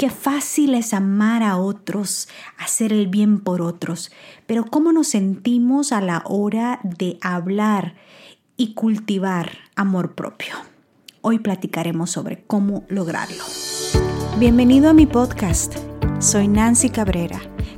Qué fácil es amar a otros, hacer el bien por otros, pero ¿cómo nos sentimos a la hora de hablar y cultivar amor propio? Hoy platicaremos sobre cómo lograrlo. Bienvenido a mi podcast. Soy Nancy Cabrera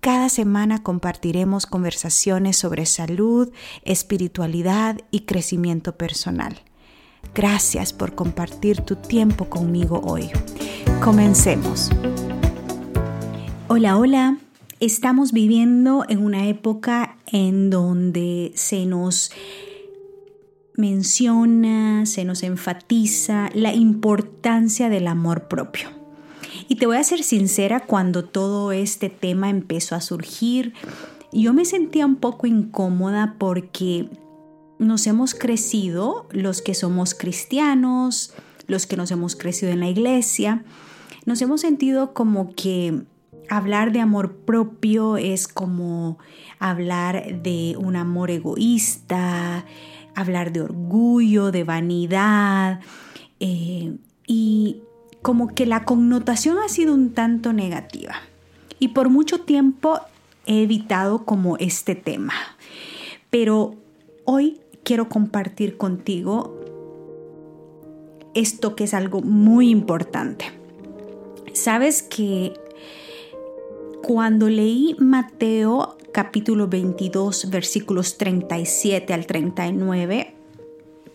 Cada semana compartiremos conversaciones sobre salud, espiritualidad y crecimiento personal. Gracias por compartir tu tiempo conmigo hoy. Comencemos. Hola, hola. Estamos viviendo en una época en donde se nos menciona, se nos enfatiza la importancia del amor propio. Y te voy a ser sincera, cuando todo este tema empezó a surgir, yo me sentía un poco incómoda porque nos hemos crecido, los que somos cristianos, los que nos hemos crecido en la iglesia, nos hemos sentido como que hablar de amor propio es como hablar de un amor egoísta, hablar de orgullo, de vanidad. Como que la connotación ha sido un tanto negativa. Y por mucho tiempo he evitado como este tema. Pero hoy quiero compartir contigo esto que es algo muy importante. Sabes que cuando leí Mateo capítulo 22 versículos 37 al 39,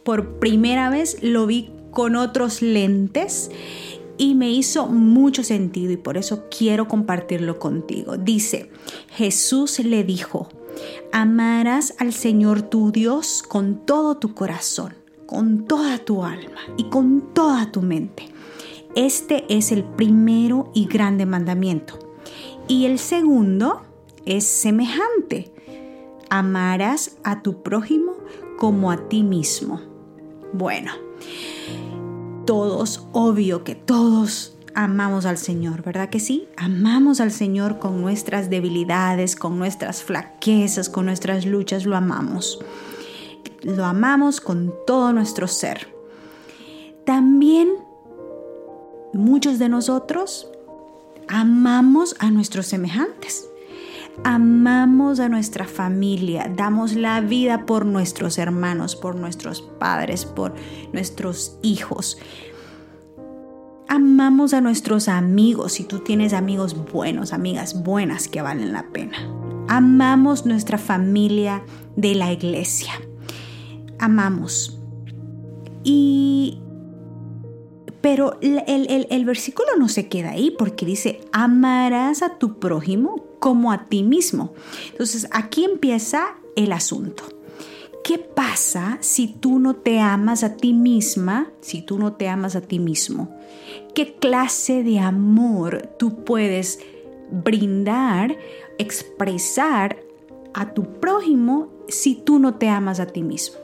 por primera vez lo vi con otros lentes y me hizo mucho sentido y por eso quiero compartirlo contigo. Dice, Jesús le dijo, amarás al Señor tu Dios con todo tu corazón, con toda tu alma y con toda tu mente. Este es el primero y grande mandamiento. Y el segundo es semejante. Amarás a tu prójimo como a ti mismo. Bueno, todos, obvio que todos amamos al Señor, ¿verdad que sí? Amamos al Señor con nuestras debilidades, con nuestras flaquezas, con nuestras luchas, lo amamos. Lo amamos con todo nuestro ser. También muchos de nosotros amamos a nuestros semejantes amamos a nuestra familia, damos la vida por nuestros hermanos, por nuestros padres, por nuestros hijos. Amamos a nuestros amigos, si tú tienes amigos buenos, amigas buenas que valen la pena. Amamos nuestra familia de la iglesia. Amamos. Y pero el, el, versículo no se queda ahí porque dice, amarás a tu prójimo como a ti mismo. Entonces aquí empieza el asunto. ¿Qué pasa si tú no te amas a ti misma, si tú no te amas a ti mismo? ¿Qué clase de amor tú puedes brindar, expresar a tu prójimo si tú no te amas a ti mismo?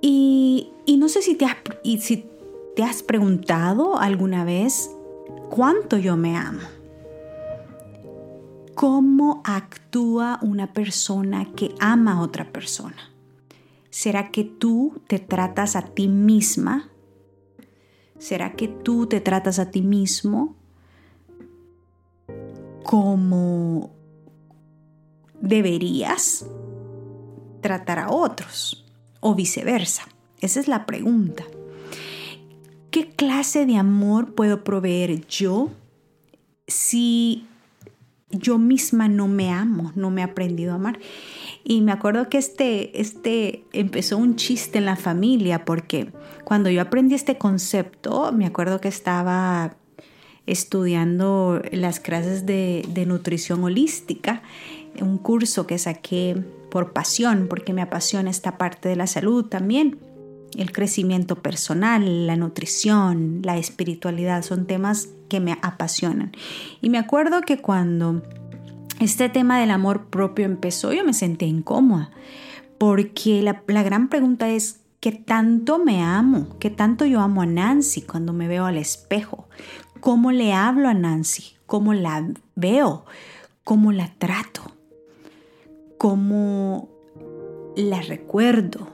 Y no sé si te has preguntado alguna vez cuánto yo me amo. ¿Cómo actúa una persona que ama a otra persona? ¿Será que tú te tratas a ti misma? ¿Será que tú te tratas a ti mismo como deberías tratar a otros o viceversa? Esa es la pregunta. ¿Qué clase de amor puedo proveer yo si yo misma no me amo, no me he aprendido a amar? Y me acuerdo que este, este empezó un chiste en la familia porque cuando yo aprendí este concepto, me acuerdo que estaba estudiando las clases de, de nutrición holística, un curso que saqué por pasión, porque me apasiona esta parte de la salud también el crecimiento personal, la nutrición, la espiritualidad, son temas que me apasionan. Y me acuerdo que cuando este tema del amor propio empezó, yo me sentí incómoda, porque la, la gran pregunta es, ¿qué tanto me amo? ¿Qué tanto yo amo a Nancy cuando me veo al espejo? ¿Cómo le hablo a Nancy? ¿Cómo la veo? ¿Cómo la trato? ¿Cómo la recuerdo?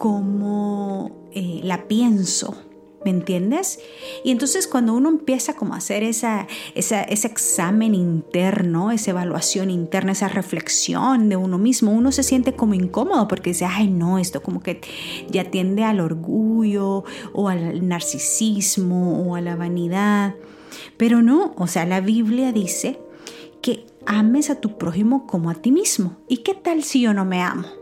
¿Cómo eh, la pienso? ¿Me entiendes? Y entonces cuando uno empieza como a hacer ese examen interno, esa evaluación interna, esa reflexión de uno mismo, uno se siente como incómodo porque dice, ay no, esto como que ya tiende al orgullo o al narcisismo o a la vanidad. Pero no, o sea, la Biblia dice que ames a tu prójimo como a ti mismo. ¿Y qué tal si yo no me amo?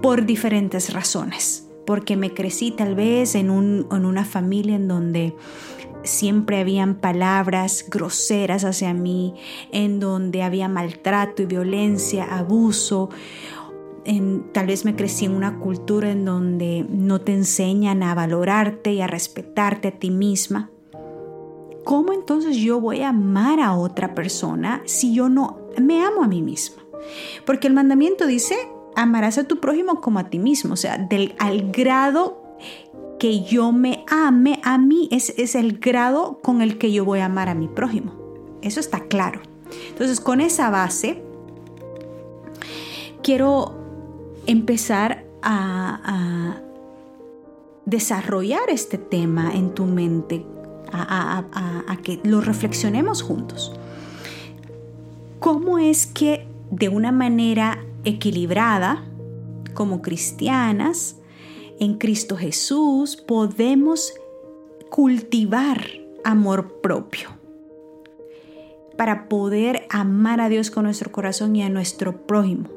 Por diferentes razones porque me crecí tal vez en, una familia en donde siempre habían palabras groseras hacia mí, en donde había maltrato y violencia, abuso. tal vez me crecí en una cultura en donde no te enseñan a valorarte y a respetarte a ti misma. ¿Cómo entonces yo voy a amar a otra persona si yo no me amo a mí misma? Porque el mandamiento dice, amarás a tu prójimo como a ti mismo, o sea, del, al grado que yo me ame a mí, es, es el grado con el que yo voy a amar a mi prójimo. Eso está claro. Entonces, con esa base, quiero empezar a, desarrollar este tema en tu mente, a, a, que lo reflexionemos juntos. ¿Cómo es que de una manera equilibrada, como cristianas, en Cristo Jesús, podemos cultivar amor propio para poder amar a Dios con nuestro corazón y a nuestro prójimo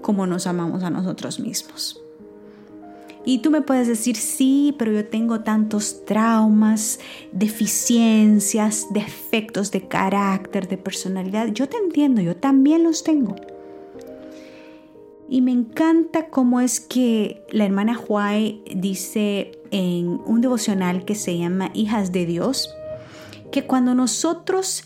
como nos amamos a nosotros mismos. Y tú me puedes decir, sí, pero yo tengo tantos traumas, deficiencias, defectos de carácter, de personalidad. Yo te entiendo, yo también los tengo. Y me encanta cómo es que la hermana Huay dice en un devocional que se llama Hijas de Dios, que cuando nosotros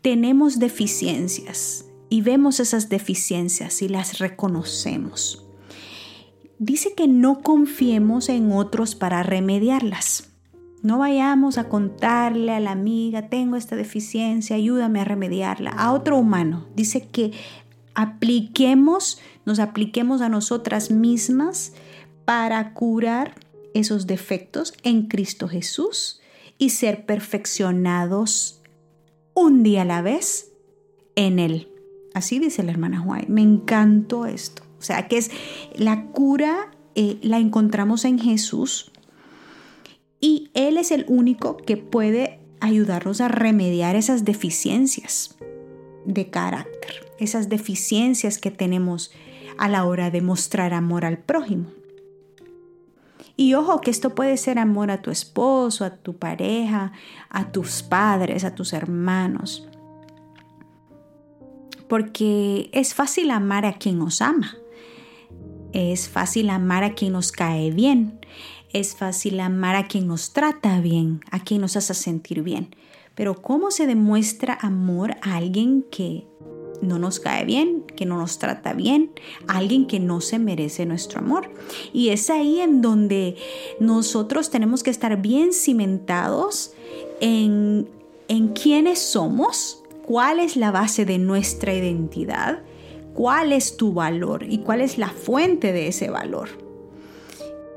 tenemos deficiencias y vemos esas deficiencias y las reconocemos, dice que no confiemos en otros para remediarlas. No vayamos a contarle a la amiga, tengo esta deficiencia, ayúdame a remediarla. A otro humano. Dice que apliquemos, nos apliquemos a nosotras mismas para curar esos defectos en Cristo Jesús y ser perfeccionados un día a la vez en Él. Así dice la hermana White. Me encantó esto. O sea, que es la cura, eh, la encontramos en Jesús y Él es el único que puede ayudarnos a remediar esas deficiencias de carácter, esas deficiencias que tenemos a la hora de mostrar amor al prójimo. Y ojo que esto puede ser amor a tu esposo, a tu pareja, a tus padres, a tus hermanos. Porque es fácil amar a quien nos ama. Es fácil amar a quien nos cae bien. Es fácil amar a quien nos trata bien, a quien nos hace sentir bien. Pero ¿cómo se demuestra amor a alguien que no nos cae bien, que no nos trata bien, alguien que no se merece nuestro amor? Y es ahí en donde nosotros tenemos que estar bien cimentados en, en quiénes somos, cuál es la base de nuestra identidad, cuál es tu valor y cuál es la fuente de ese valor.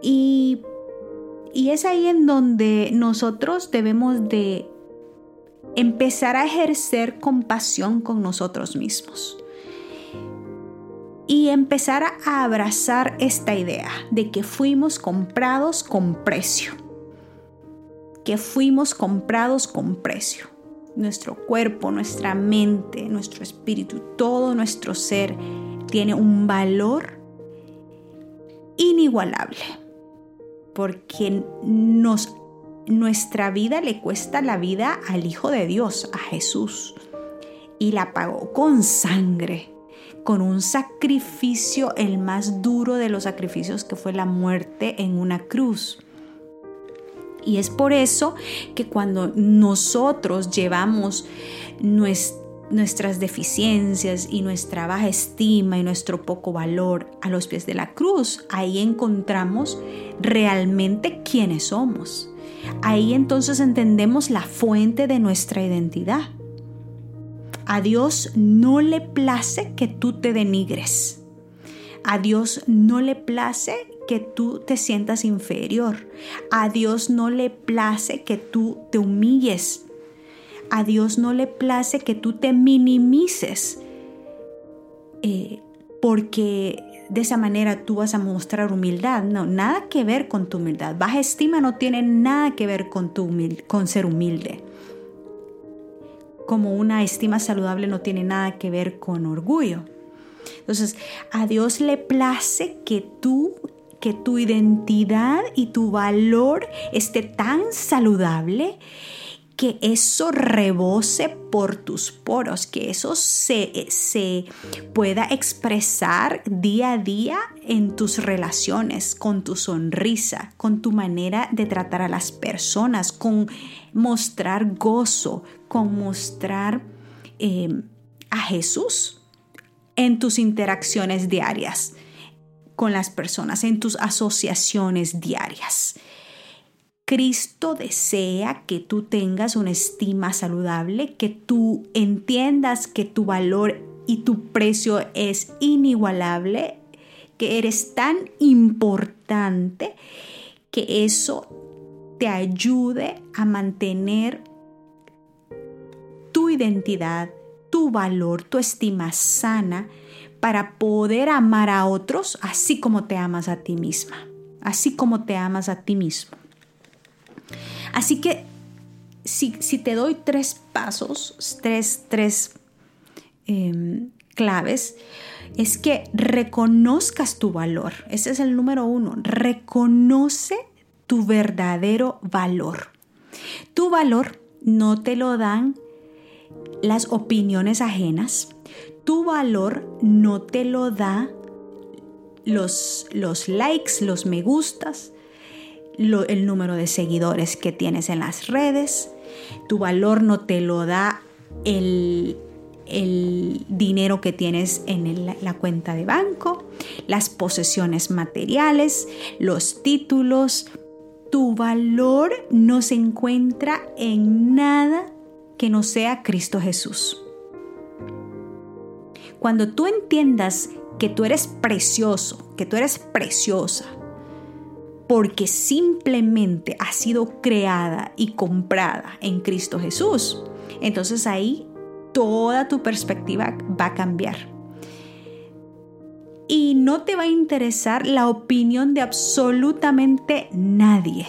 Y, y es ahí en donde nosotros debemos de empezar a ejercer compasión con nosotros mismos. Y empezar a abrazar esta idea de que fuimos comprados con precio. Que fuimos comprados con precio. Nuestro cuerpo, nuestra mente, nuestro espíritu, todo nuestro ser tiene un valor inigualable. Porque nos nuestra vida le cuesta la vida al Hijo de Dios, a Jesús, y la pagó con sangre, con un sacrificio, el más duro de los sacrificios que fue la muerte en una cruz. Y es por eso que cuando nosotros llevamos nuestras deficiencias y nuestra baja estima y nuestro poco valor a los pies de la cruz, ahí encontramos realmente quiénes somos. Ahí entonces entendemos la fuente de nuestra identidad. A Dios no le place que tú te denigres. A Dios no le place que tú te sientas inferior. A Dios no le place que tú te humilles. A Dios no le place que tú te minimices. Eh, porque de esa manera tú vas a mostrar humildad. No, nada que ver con tu humildad. Baja estima no tiene nada que ver con, tu con ser humilde como una estima saludable no tiene nada que ver con orgullo. Entonces, a Dios le place que tú, que tu identidad y tu valor esté tan saludable que eso rebose por tus poros, que eso se, se, pueda expresar día a día en tus relaciones, con tu sonrisa, con tu manera de tratar a las personas, con mostrar gozo, con mostrar eh, a Jesús en tus interacciones diarias con las personas, en tus asociaciones diarias. Cristo desea que tú tengas una estima saludable, que tú entiendas que tu valor y tu precio es inigualable, que eres tan importante que eso te ayude a mantener tu identidad, tu valor, tu estima sana para poder amar a otros así como te amas a ti misma, así como te amas a ti mismo. Así que si, te doy tres pasos, tres, tres em, claves, es que reconozcas tu valor. Ese es el número uno. Reconoce tu verdadero valor. Tu valor no te lo dan las opiniones ajenas. Tu valor no te lo da los, los likes, los me gustas, el número de seguidores que tienes en las redes. Tu valor no te lo da el, dinero que tienes en la cuenta de banco, las posesiones materiales, los títulos. Tu valor no se encuentra en nada que no sea Cristo Jesús. Cuando tú entiendas que tú eres precioso, que tú eres preciosa, porque simplemente ha sido creada y comprada en Cristo Jesús. Entonces ahí toda tu perspectiva va a cambiar. Y no te va a interesar la opinión de absolutamente nadie.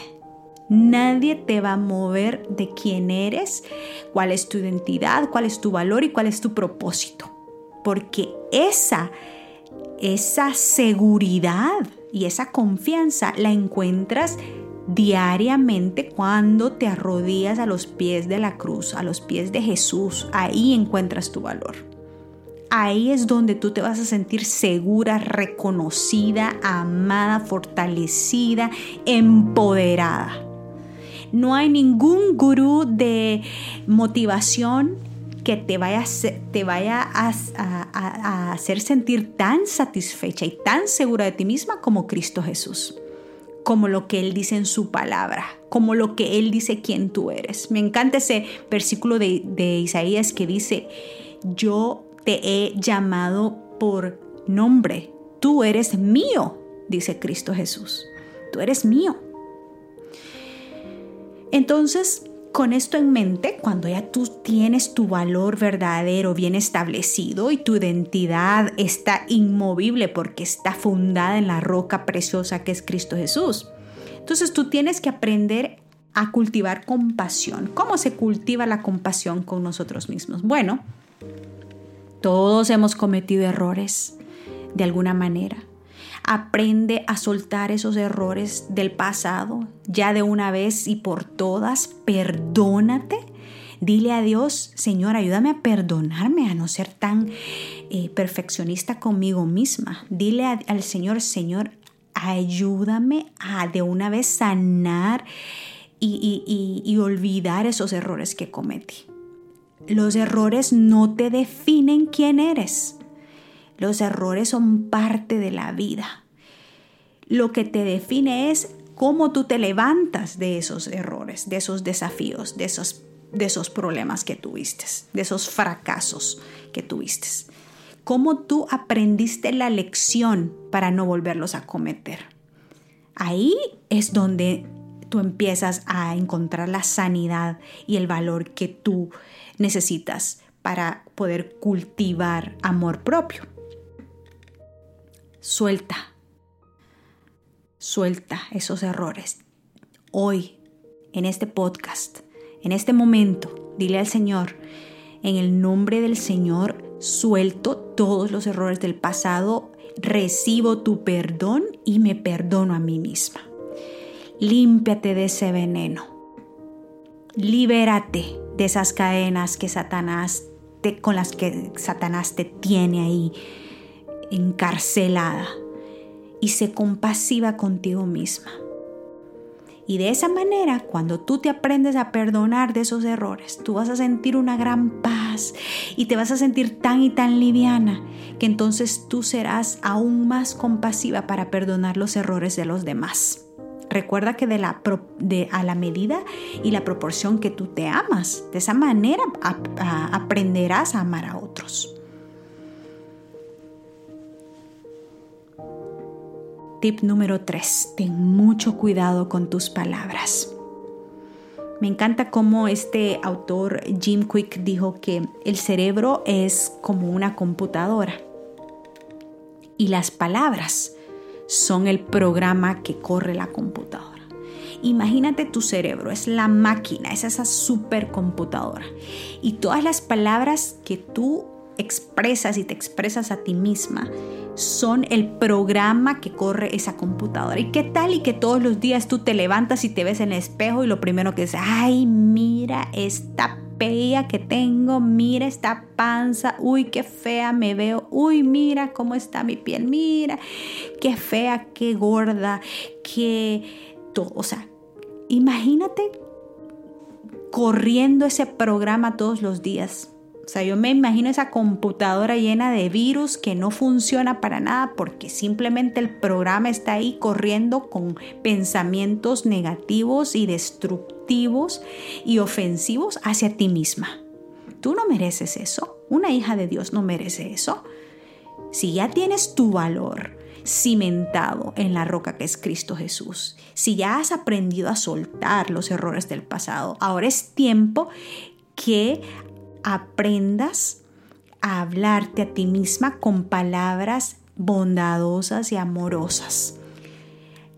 Nadie te va a mover de quién eres, cuál es tu identidad, cuál es tu valor y cuál es tu propósito. Porque esa, esa seguridad y esa confianza la encuentras diariamente cuando te arrodillas a los pies de la cruz, a los pies de Jesús. Ahí encuentras tu valor. Ahí es donde tú te vas a sentir segura, reconocida, amada, fortalecida, empoderada. No hay ningún gurú de motivación que te vaya, a, te vaya a, hacer sentir tan satisfecha y tan segura de ti misma como Cristo Jesús como lo que Él dice en su palabra, como lo que Él dice quién tú eres. Me encanta ese versículo de, de, Isaías que dice, yo te he llamado por nombre, tú eres mío, dice Cristo Jesús, tú eres mío. Entonces, con esto en mente, cuando ya tú tienes tu valor verdadero bien establecido y tu identidad está inmovible porque está fundada en la roca preciosa que es Cristo Jesús, entonces tú tienes que aprender a cultivar compasión. ¿Cómo se cultiva la compasión con nosotros mismos? Bueno, todos hemos cometido errores de alguna manera. Aprende a soltar esos errores del pasado ya de una vez y por todas. Perdónate. Dile a Dios, Señor, ayúdame a perdonarme, a no ser tan eh, perfeccionista conmigo misma. Dile al Señor, Señor, ayúdame a de una vez sanar y olvidar esos errores que cometí. los errores no te definen quién eres. Los errores son parte de la vida. Lo que te define es cómo tú te levantas de esos errores, de esos desafíos, de esos, de esos problemas que tuviste, de esos fracasos que tuviste. Cómo tú aprendiste la lección para no volverlos a cometer. Ahí es donde tú empiezas a encontrar la sanidad y el valor que tú necesitas para poder cultivar amor propio. Suelta, suelta esos errores. Hoy, en este podcast, en este momento, dile al Señor, en el nombre del Señor, suelto todos los errores del pasado, recibo tu perdón y me perdono a mí misma. Límpiate de ese veneno. Libérate de esas cadenas que Satanás te, con las que Satanás te tiene ahí encarcelada y sé compasiva contigo misma. Y de esa manera, cuando tú te aprendes a perdonar de esos errores, tú vas a sentir una gran paz y te vas a sentir tan y tan liviana que entonces tú serás aún más compasiva para perdonar los errores de los demás. Recuerda que de la, de, a la medida y la proporción que tú te amas, de esa manera aprenderás a amar a otros. Tip número 3. Ten mucho cuidado con tus palabras. Me encanta cómo este autor Jim Quick dijo que el cerebro es como una computadora y las palabras son el programa que corre la computadora. Imagínate tu cerebro, es la máquina, es esa supercomputadora. Y todas las palabras que tú expresas y te expresas a ti misma son el programa que corre esa computadora. ¿Y qué tal y que todos los días tú te levantas y te ves en el espejo y lo primero que dices, ay, mira esta pella que tengo, mira esta panza, uy, qué fea me veo, uy, mira cómo está mi piel, mira, qué fea, qué gorda, qué todo, o sea, imagínate corriendo ese programa todos los días. O sea, yo me imagino esa computadora llena de virus que no funciona para nada porque simplemente el programa está ahí corriendo con pensamientos negativos y destructivos y ofensivos hacia ti misma. Tú no mereces eso. Una hija de Dios no merece eso. Si ya tienes tu valor cimentado en la roca que es Cristo Jesús, si ya has aprendido a soltar los errores del pasado, ahora es tiempo que aprendas a hablarte a ti misma con palabras bondadosas y amorosas.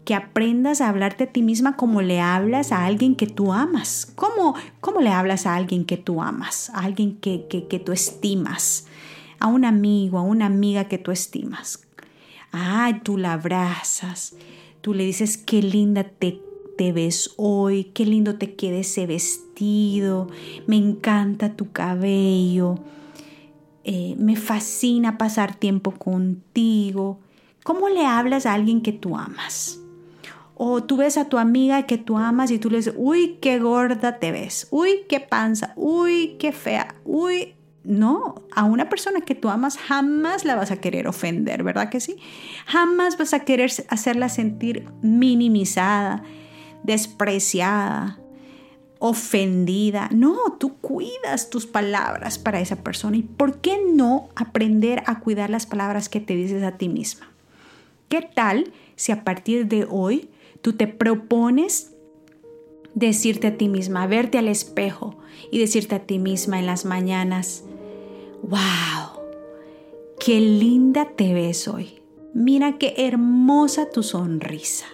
Que aprendas a hablarte a ti misma como le hablas a alguien que tú amas. ¿Cómo, cómo le hablas a alguien que tú amas? A alguien que, que, que tú estimas. A un amigo, a una amiga que tú estimas. Ay, tú la abrazas. Tú le dices qué linda te te ves hoy, qué lindo te queda ese vestido, me encanta tu cabello, eh, me fascina pasar tiempo contigo. ¿Cómo le hablas a alguien que tú amas? O tú ves a tu amiga que tú amas y tú le dices, uy, qué gorda te ves, uy, qué panza, uy, qué fea, uy, no, a una persona que tú amas jamás la vas a querer ofender, ¿verdad que sí? Jamás vas a querer hacerla sentir minimizada, despreciada, ofendida. No, tú cuidas tus palabras para esa persona. ¿Y por qué no aprender a cuidar las palabras que te dices a ti misma? ¿Qué tal si a partir de hoy tú te propones decirte a ti misma, verte al espejo y decirte a ti misma en las mañanas, wow, qué linda te ves hoy. Mira qué hermosa tu sonrisa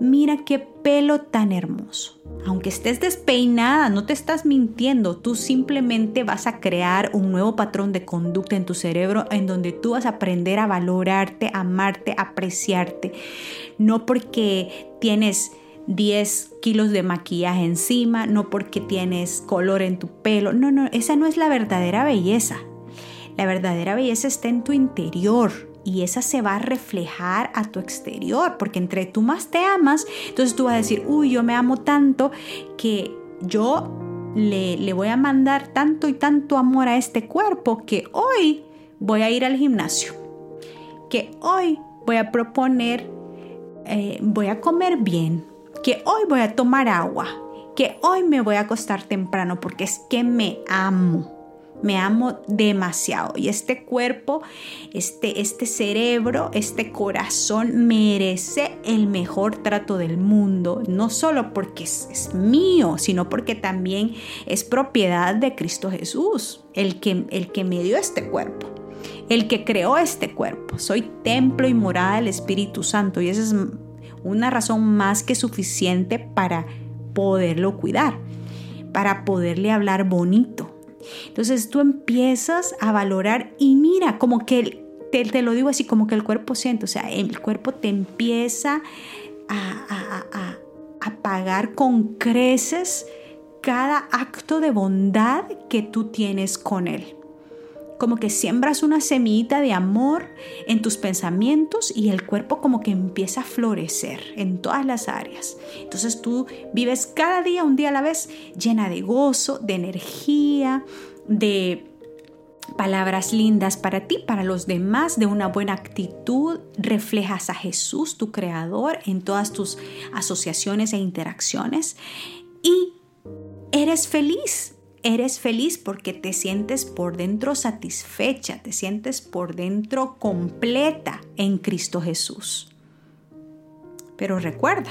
mira qué pelo tan hermoso. Aunque estés despeinada, no te estás mintiendo, tú simplemente vas a crear un nuevo patrón de conducta en tu cerebro en donde tú vas a aprender a valorarte, amarte, apreciarte. No porque tienes 10 kilos de maquillaje encima, no porque tienes color en tu pelo. No, no, esa no es la verdadera belleza. La verdadera belleza está en tu interior, y esa se va a reflejar a tu exterior, porque entre tú más te amas, entonces tú vas a decir, uy, yo me amo tanto que yo le, le voy a mandar tanto y tanto amor a este cuerpo que hoy voy a ir al gimnasio, que hoy voy a proponer, eh, voy a comer bien, que hoy voy a tomar agua, que hoy me voy a acostar temprano porque es que me amo. Me amo demasiado y este cuerpo, este, este cerebro, este corazón merece el mejor trato del mundo, no solo porque es, mío, sino porque también es propiedad de Cristo Jesús, el que, el que me dio este cuerpo el que creó este cuerpo. Soy templo y morada del Espíritu Santo y esa es una razón más que suficiente para poderlo cuidar, para poderle hablar bonito. Entonces tú empiezas a valorar y mira, como que te, lo digo así, como que el cuerpo siente, o sea, el cuerpo te empieza a, a, a pagar con creces cada acto de bondad que tú tienes con él como que siembras una semillita de amor en tus pensamientos y el cuerpo como que empieza a florecer en todas las áreas. Entonces tú vives cada día, un día a la vez, llena de gozo, de energía, de palabras lindas para ti, para los demás, de una buena actitud. Reflejas a Jesús, tu creador, en todas tus asociaciones e interacciones y eres feliz eres feliz porque te sientes por dentro satisfecha, te sientes por dentro completa en Cristo Jesús. Pero recuerda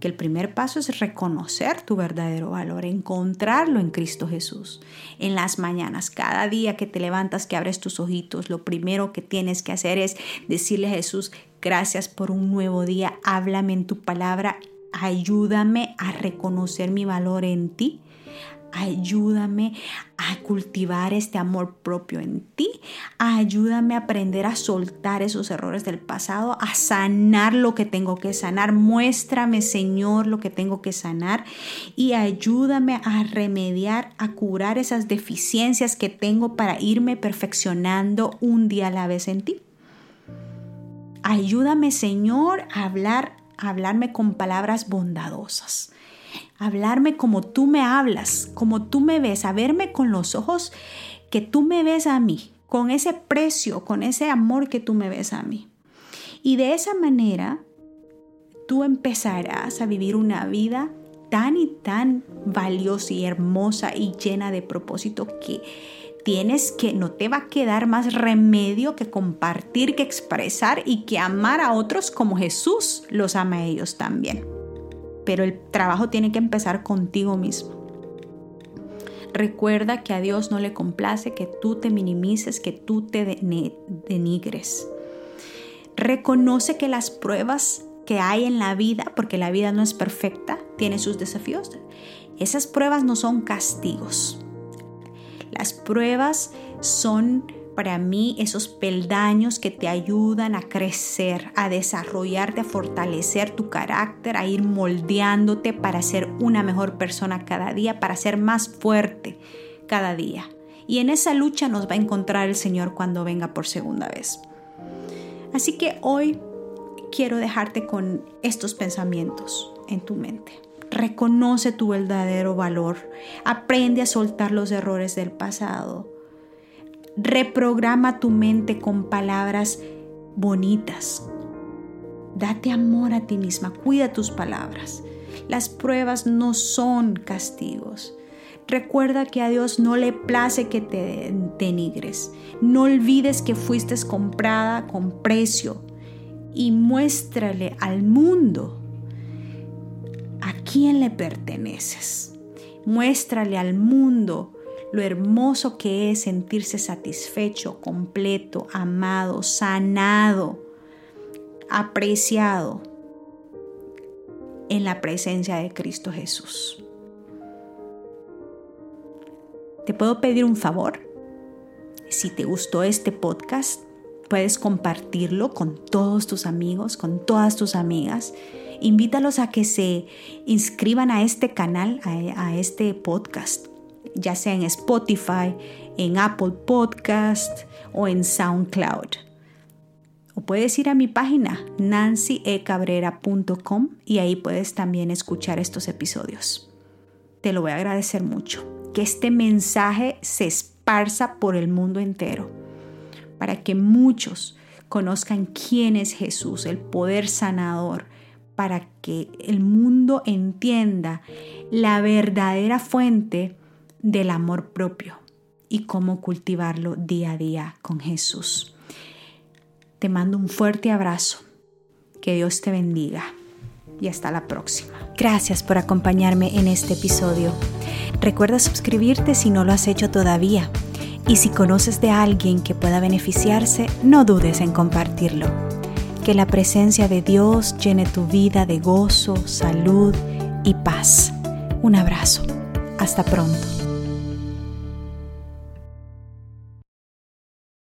que el primer paso es reconocer tu verdadero valor, encontrarlo en Cristo Jesús. En las mañanas, cada día que te levantas, que abres tus ojitos, lo primero que tienes que hacer es decirle a Jesús, gracias por un nuevo día, háblame en tu palabra, ayúdame a reconocer mi valor en ti Ayúdame a cultivar este amor propio en ti. Ayúdame a aprender a soltar esos errores del pasado, a sanar lo que tengo que sanar. Muéstrame, Señor, lo que tengo que sanar y ayúdame a remediar, a curar esas deficiencias que tengo para irme perfeccionando un día a la vez en ti. Ayúdame, Señor, a hablar, a hablarme con palabras bondadosas hablarme como tú me hablas, como tú me ves, a verme con los ojos que tú me ves a mí, con ese precio, con ese amor que tú me ves a mí. Y de esa manera, tú empezarás a vivir una vida tan y tan valiosa y hermosa y llena de propósito que tienes que, no te va a quedar más remedio que compartir, que expresar y que amar a otros como Jesús los ama a ellos también pero el trabajo tiene que empezar contigo mismo. Recuerda que a Dios no le complace que tú te minimices, que tú te denigres. Reconoce que las pruebas que hay en la vida, porque la vida no es perfecta, tiene sus desafíos. Esas pruebas no son castigos. Las pruebas son para mí esos peldaños que te ayudan a crecer, a desarrollarte, a fortalecer tu carácter, a ir moldeándote para ser una mejor persona cada día, para ser más fuerte cada día. Y en esa lucha nos va a encontrar el Señor cuando venga por segunda vez. Así que hoy quiero dejarte con estos pensamientos en tu mente. Reconoce tu verdadero valor. Aprende a soltar los errores del pasado Reprograma tu mente con palabras bonitas. Date amor a ti misma, cuida tus palabras. Las pruebas no son castigos. Recuerda que a Dios no le place que te denigres. No olvides que fuiste comprada con precio y muéstrale al mundo a quién le perteneces. Muéstrale al mundo lo hermoso que es sentirse satisfecho, completo, amado, sanado, apreciado en la presencia de Cristo Jesús. ¿Te puedo pedir un favor? Si te gustó este podcast, puedes compartirlo con todos tus amigos, con todas tus amigas. Invítalos a que se inscriban a este canal, a, este podcast ya sea en Spotify, en Apple Podcast o en SoundCloud. O puedes ir a mi página nancyecabrera.com y ahí puedes también escuchar estos episodios. te lo voy a agradecer mucho. Que este mensaje se esparza por el mundo entero para que muchos conozcan quién es Jesús, el poder sanador, para que el mundo entienda la verdadera fuente del amor propio y cómo cultivarlo día a día con Jesús. Te mando un fuerte abrazo. Que Dios te bendiga y hasta la próxima. Gracias por acompañarme en este episodio. Recuerda suscribirte si no lo has hecho todavía. Y si conoces de alguien que pueda beneficiarse, no dudes en compartirlo. Que la presencia de Dios llene tu vida de gozo, salud y paz. Un abrazo. Hasta pronto.